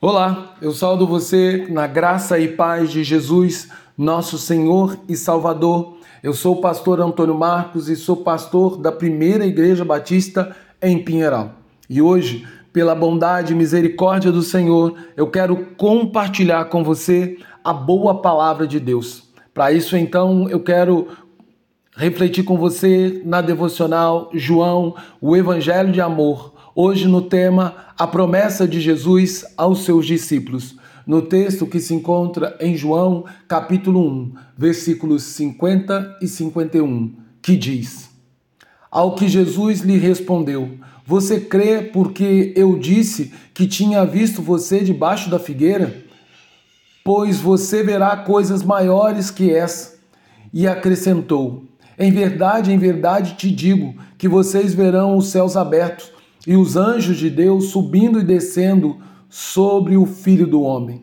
Olá, eu saúdo você na graça e paz de Jesus, nosso Senhor e Salvador. Eu sou o pastor Antônio Marcos e sou pastor da Primeira Igreja Batista em Pinheiral. E hoje, pela bondade e misericórdia do Senhor, eu quero compartilhar com você a boa palavra de Deus. Para isso, então, eu quero refletir com você na devocional João, o Evangelho de Amor, hoje no tema A promessa de Jesus aos seus discípulos, no texto que se encontra em João, capítulo 1, versículos 50 e 51, que diz: Ao que Jesus lhe respondeu: Você crê porque eu disse que tinha visto você debaixo da figueira? Pois você verá coisas maiores que essa. E acrescentou: em verdade, em verdade te digo que vocês verão os céus abertos e os anjos de Deus subindo e descendo sobre o Filho do Homem.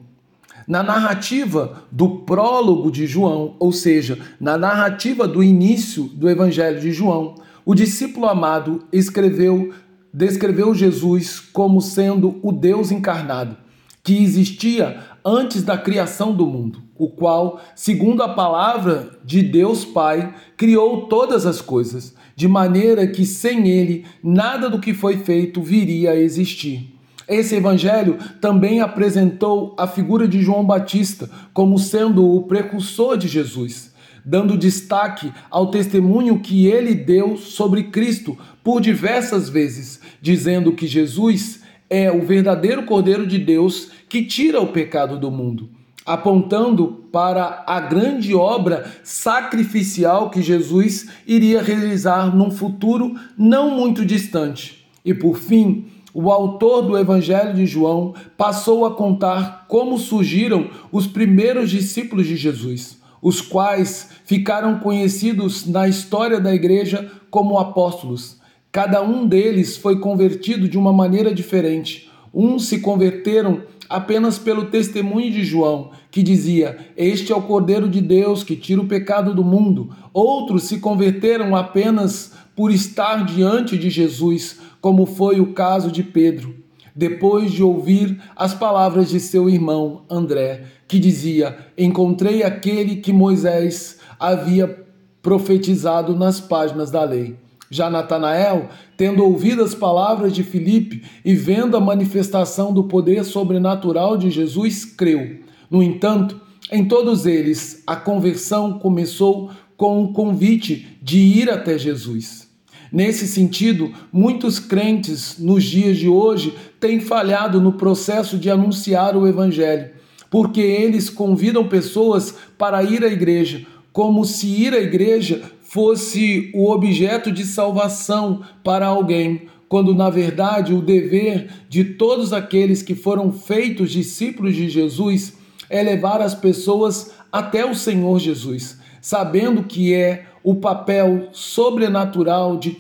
Na narrativa do prólogo de João, ou seja, na narrativa do início do Evangelho de João, o discípulo amado escreveu, descreveu Jesus como sendo o Deus encarnado, que existia antes da criação do mundo, o qual, segundo a palavra de Deus Pai, criou todas as coisas, de maneira que sem ele nada do que foi feito viria a existir. Esse evangelho também apresentou a figura de João Batista como sendo o precursor de Jesus, dando destaque ao testemunho que ele deu sobre Cristo por diversas vezes, dizendo que Jesus é o verdadeiro Cordeiro de Deus que tira o pecado do mundo, apontando para a grande obra sacrificial que Jesus iria realizar num futuro não muito distante. E por fim, o autor do Evangelho de João passou a contar como surgiram os primeiros discípulos de Jesus, os quais ficaram conhecidos na história da igreja como apóstolos Cada um deles foi convertido de uma maneira diferente. Uns se converteram apenas pelo testemunho de João, que dizia: Este é o Cordeiro de Deus que tira o pecado do mundo. Outros se converteram apenas por estar diante de Jesus, como foi o caso de Pedro. Depois de ouvir as palavras de seu irmão André, que dizia: Encontrei aquele que Moisés havia profetizado nas páginas da lei. Já Natanael, tendo ouvido as palavras de Filipe e vendo a manifestação do poder sobrenatural de Jesus, creu. No entanto, em todos eles, a conversão começou com o convite de ir até Jesus. Nesse sentido, muitos crentes nos dias de hoje têm falhado no processo de anunciar o Evangelho, porque eles convidam pessoas para ir à igreja, como se ir à igreja fosse o objeto de salvação para alguém, quando na verdade o dever de todos aqueles que foram feitos discípulos de Jesus é levar as pessoas até o Senhor Jesus, sabendo que é o papel sobrenatural de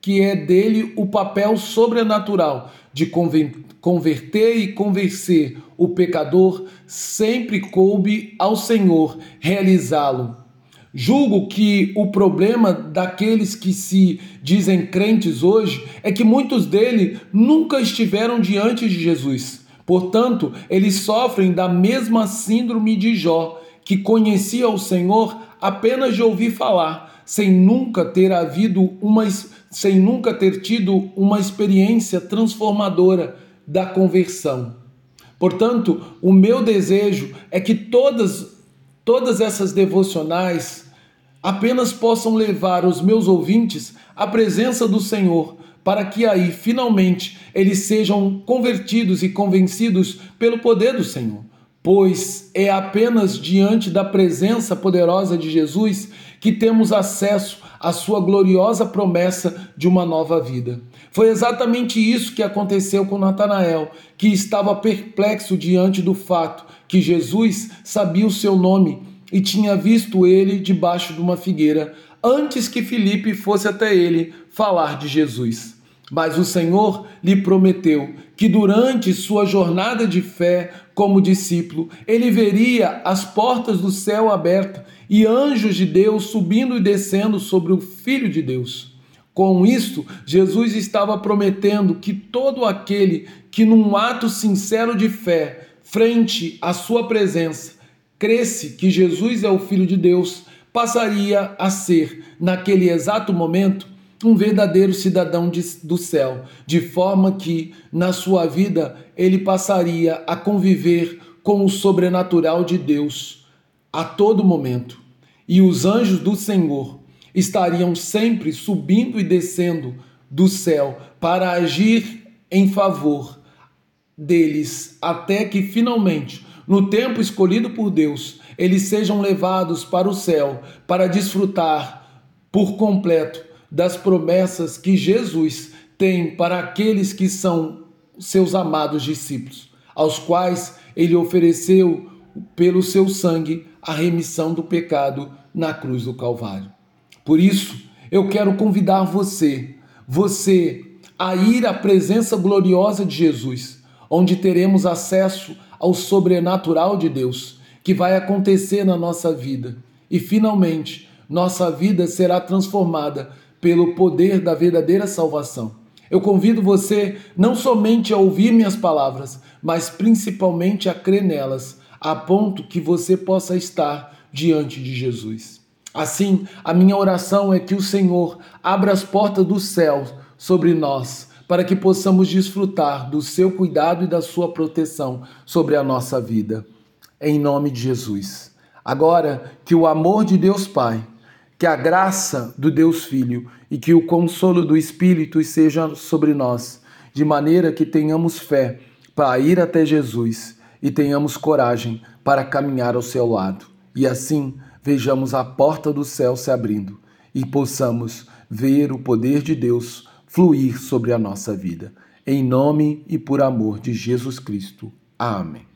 que é dele o papel sobrenatural de converter e convencer o pecador, sempre coube ao Senhor realizá-lo Julgo que o problema daqueles que se dizem crentes hoje é que muitos deles nunca estiveram diante de Jesus. Portanto, eles sofrem da mesma síndrome de Jó, que conhecia o Senhor apenas de ouvir falar, sem nunca ter havido uma sem nunca ter tido uma experiência transformadora da conversão. Portanto, o meu desejo é que todas todas essas devocionais apenas possam levar os meus ouvintes à presença do Senhor, para que aí finalmente eles sejam convertidos e convencidos pelo poder do Senhor. Pois é apenas diante da presença poderosa de Jesus que temos acesso à sua gloriosa promessa de uma nova vida. Foi exatamente isso que aconteceu com Natanael, que estava perplexo diante do fato que Jesus sabia o seu nome e tinha visto ele debaixo de uma figueira antes que Filipe fosse até ele falar de Jesus. Mas o Senhor lhe prometeu que durante sua jornada de fé como discípulo, ele veria as portas do céu abertas e anjos de Deus subindo e descendo sobre o Filho de Deus. Com isto, Jesus estava prometendo que todo aquele que, num ato sincero de fé, frente à sua presença, cresce que Jesus é o Filho de Deus, passaria a ser, naquele exato momento, um verdadeiro cidadão de, do céu, de forma que, na sua vida, ele passaria a conviver com o sobrenatural de Deus a todo momento. E os anjos do Senhor estariam sempre subindo e descendo do céu para agir em favor deles, até que finalmente, no tempo escolhido por Deus, eles sejam levados para o céu para desfrutar por completo das promessas que Jesus tem para aqueles que são seus amados discípulos, aos quais ele ofereceu pelo seu sangue a remissão do pecado na cruz do Calvário. Por isso, eu quero convidar você, você, a ir à presença gloriosa de Jesus, onde teremos acesso ao sobrenatural de Deus, que vai acontecer na nossa vida. E finalmente, nossa vida será transformada pelo poder da verdadeira salvação. Eu convido você não somente a ouvir minhas palavras, mas principalmente a crer nelas, a ponto que você possa estar diante de Jesus. Assim, a minha oração é que o Senhor abra as portas do céu sobre nós, para que possamos desfrutar do seu cuidado e da sua proteção sobre a nossa vida. Em nome de Jesus. Agora, que o amor de Deus Pai, que a graça do Deus Filho e que o consolo do Espírito seja sobre nós, de maneira que tenhamos fé para ir até Jesus e tenhamos coragem para caminhar ao seu lado. E assim, vejamos a porta do céu se abrindo e possamos ver o poder de Deus fluir sobre a nossa vida. Em nome e por amor de Jesus Cristo. Amém.